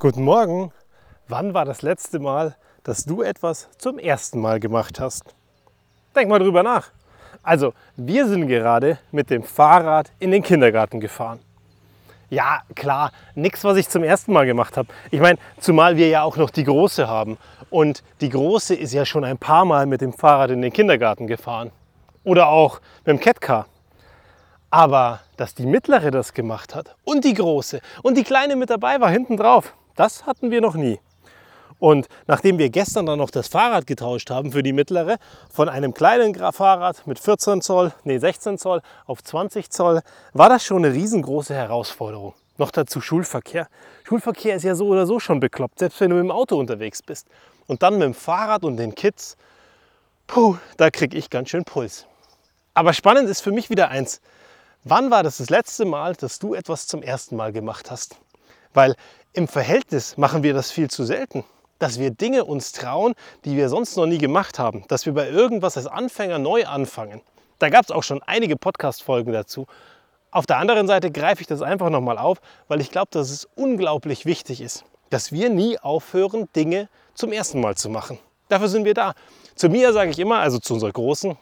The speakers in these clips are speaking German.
Guten Morgen. Wann war das letzte Mal, dass du etwas zum ersten Mal gemacht hast? Denk mal drüber nach. Also, wir sind gerade mit dem Fahrrad in den Kindergarten gefahren. Ja, klar, nichts, was ich zum ersten Mal gemacht habe. Ich meine, zumal wir ja auch noch die Große haben. Und die Große ist ja schon ein paar Mal mit dem Fahrrad in den Kindergarten gefahren. Oder auch mit dem Catcar. Aber dass die mittlere das gemacht hat und die große und die kleine mit dabei war hinten drauf, das hatten wir noch nie. Und nachdem wir gestern dann noch das Fahrrad getauscht haben für die mittlere, von einem kleinen Fahrrad mit 14 Zoll, nee 16 Zoll auf 20 Zoll, war das schon eine riesengroße Herausforderung. Noch dazu Schulverkehr. Schulverkehr ist ja so oder so schon bekloppt, selbst wenn du mit dem Auto unterwegs bist. Und dann mit dem Fahrrad und den Kids, puh, da kriege ich ganz schön Puls. Aber spannend ist für mich wieder eins. Wann war das das letzte Mal, dass du etwas zum ersten Mal gemacht hast? Weil im Verhältnis machen wir das viel zu selten. Dass wir Dinge uns trauen, die wir sonst noch nie gemacht haben. Dass wir bei irgendwas als Anfänger neu anfangen. Da gab es auch schon einige Podcast-Folgen dazu. Auf der anderen Seite greife ich das einfach nochmal auf, weil ich glaube, dass es unglaublich wichtig ist, dass wir nie aufhören, Dinge zum ersten Mal zu machen. Dafür sind wir da. Zu mir sage ich immer, also zu unserer Großen,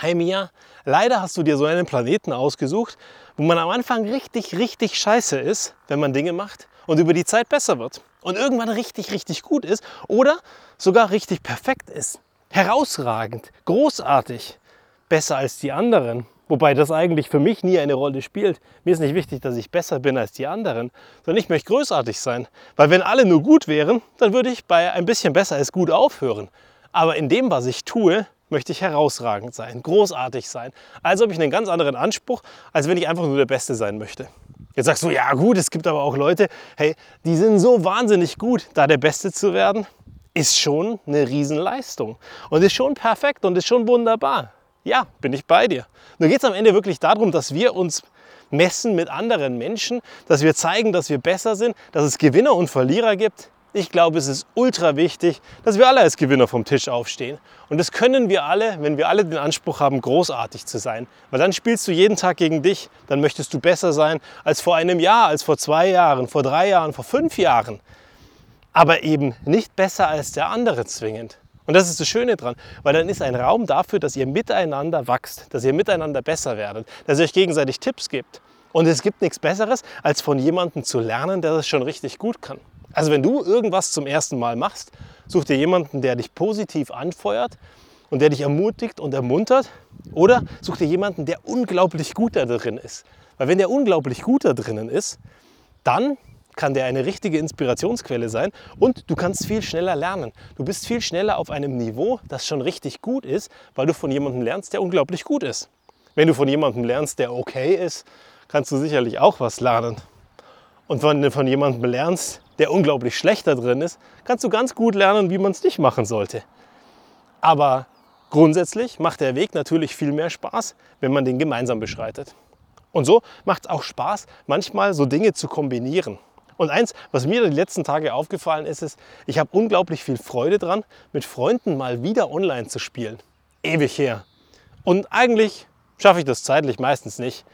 Hey Mia, leider hast du dir so einen Planeten ausgesucht, wo man am Anfang richtig, richtig scheiße ist, wenn man Dinge macht und über die Zeit besser wird. Und irgendwann richtig, richtig gut ist oder sogar richtig perfekt ist. Herausragend, großartig, besser als die anderen. Wobei das eigentlich für mich nie eine Rolle spielt. Mir ist nicht wichtig, dass ich besser bin als die anderen, sondern ich möchte großartig sein. Weil wenn alle nur gut wären, dann würde ich bei ein bisschen besser als gut aufhören. Aber in dem, was ich tue, möchte ich herausragend sein, großartig sein. Also habe ich einen ganz anderen Anspruch, als wenn ich einfach nur der Beste sein möchte. Jetzt sagst du, ja gut, es gibt aber auch Leute, hey, die sind so wahnsinnig gut, da der Beste zu werden, ist schon eine Riesenleistung und ist schon perfekt und ist schon wunderbar. Ja, bin ich bei dir. Nur geht es am Ende wirklich darum, dass wir uns messen mit anderen Menschen, dass wir zeigen, dass wir besser sind, dass es Gewinner und Verlierer gibt. Ich glaube, es ist ultra wichtig, dass wir alle als Gewinner vom Tisch aufstehen. Und das können wir alle, wenn wir alle den Anspruch haben, großartig zu sein. Weil dann spielst du jeden Tag gegen dich. Dann möchtest du besser sein als vor einem Jahr, als vor zwei Jahren, vor drei Jahren, vor fünf Jahren. Aber eben nicht besser als der andere zwingend. Und das ist das Schöne dran, weil dann ist ein Raum dafür, dass ihr miteinander wachst, dass ihr miteinander besser werdet, dass ihr euch gegenseitig Tipps gibt. Und es gibt nichts Besseres, als von jemandem zu lernen, der das schon richtig gut kann. Also wenn du irgendwas zum ersten Mal machst, such dir jemanden, der dich positiv anfeuert und der dich ermutigt und ermuntert. Oder such dir jemanden, der unglaublich gut da drin ist. Weil wenn der unglaublich gut da drinnen ist, dann kann der eine richtige Inspirationsquelle sein und du kannst viel schneller lernen. Du bist viel schneller auf einem Niveau, das schon richtig gut ist, weil du von jemandem lernst, der unglaublich gut ist. Wenn du von jemandem lernst, der okay ist, kannst du sicherlich auch was lernen. Und wenn du von jemandem lernst, der unglaublich schlecht da drin ist, kannst du ganz gut lernen, wie man es nicht machen sollte. Aber grundsätzlich macht der Weg natürlich viel mehr Spaß, wenn man den gemeinsam beschreitet. Und so macht es auch Spaß, manchmal so Dinge zu kombinieren. Und eins, was mir die letzten Tage aufgefallen ist, ist, ich habe unglaublich viel Freude dran, mit Freunden mal wieder online zu spielen. Ewig her. Und eigentlich schaffe ich das zeitlich meistens nicht.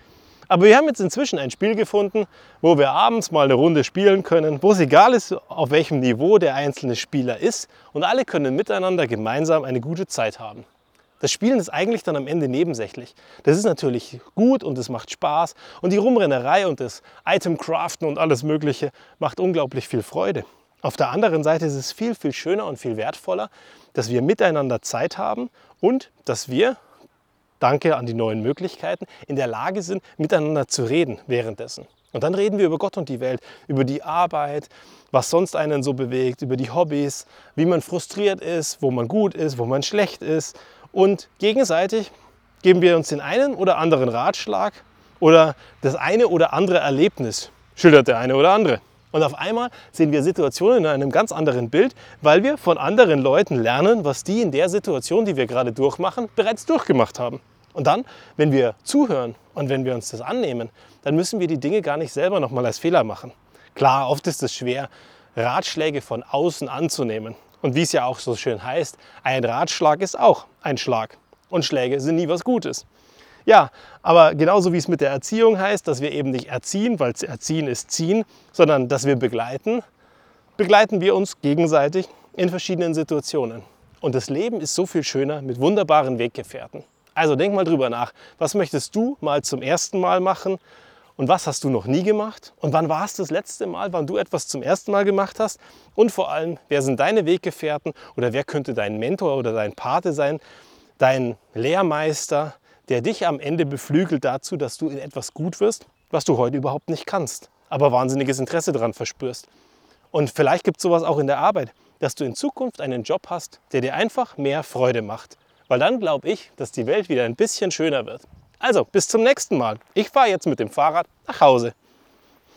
Aber wir haben jetzt inzwischen ein Spiel gefunden, wo wir abends mal eine Runde spielen können, wo es egal ist, auf welchem Niveau der einzelne Spieler ist und alle können miteinander gemeinsam eine gute Zeit haben. Das Spielen ist eigentlich dann am Ende nebensächlich. Das ist natürlich gut und es macht Spaß und die Rumrennerei und das Itemcraften und alles Mögliche macht unglaublich viel Freude. Auf der anderen Seite ist es viel, viel schöner und viel wertvoller, dass wir miteinander Zeit haben und dass wir danke an die neuen Möglichkeiten, in der Lage sind, miteinander zu reden währenddessen. Und dann reden wir über Gott und die Welt, über die Arbeit, was sonst einen so bewegt, über die Hobbys, wie man frustriert ist, wo man gut ist, wo man schlecht ist. Und gegenseitig geben wir uns den einen oder anderen Ratschlag oder das eine oder andere Erlebnis, schildert der eine oder andere. Und auf einmal sehen wir Situationen in einem ganz anderen Bild, weil wir von anderen Leuten lernen, was die in der Situation, die wir gerade durchmachen, bereits durchgemacht haben. Und dann, wenn wir zuhören und wenn wir uns das annehmen, dann müssen wir die Dinge gar nicht selber nochmal als Fehler machen. Klar, oft ist es schwer, Ratschläge von außen anzunehmen. Und wie es ja auch so schön heißt, ein Ratschlag ist auch ein Schlag. Und Schläge sind nie was Gutes. Ja, aber genauso wie es mit der Erziehung heißt, dass wir eben nicht erziehen, weil erziehen ist ziehen, sondern dass wir begleiten, begleiten wir uns gegenseitig in verschiedenen Situationen. Und das Leben ist so viel schöner mit wunderbaren Weggefährten. Also denk mal drüber nach. Was möchtest du mal zum ersten Mal machen? Und was hast du noch nie gemacht? Und wann war es das letzte Mal, wann du etwas zum ersten Mal gemacht hast? Und vor allem, wer sind deine Weggefährten oder wer könnte dein Mentor oder dein Pate sein, dein Lehrmeister, der dich am Ende beflügelt dazu, dass du in etwas gut wirst, was du heute überhaupt nicht kannst, aber wahnsinniges Interesse daran verspürst. Und vielleicht gibt es sowas auch in der Arbeit, dass du in Zukunft einen Job hast, der dir einfach mehr Freude macht. Weil dann glaube ich, dass die Welt wieder ein bisschen schöner wird. Also, bis zum nächsten Mal. Ich fahre jetzt mit dem Fahrrad nach Hause.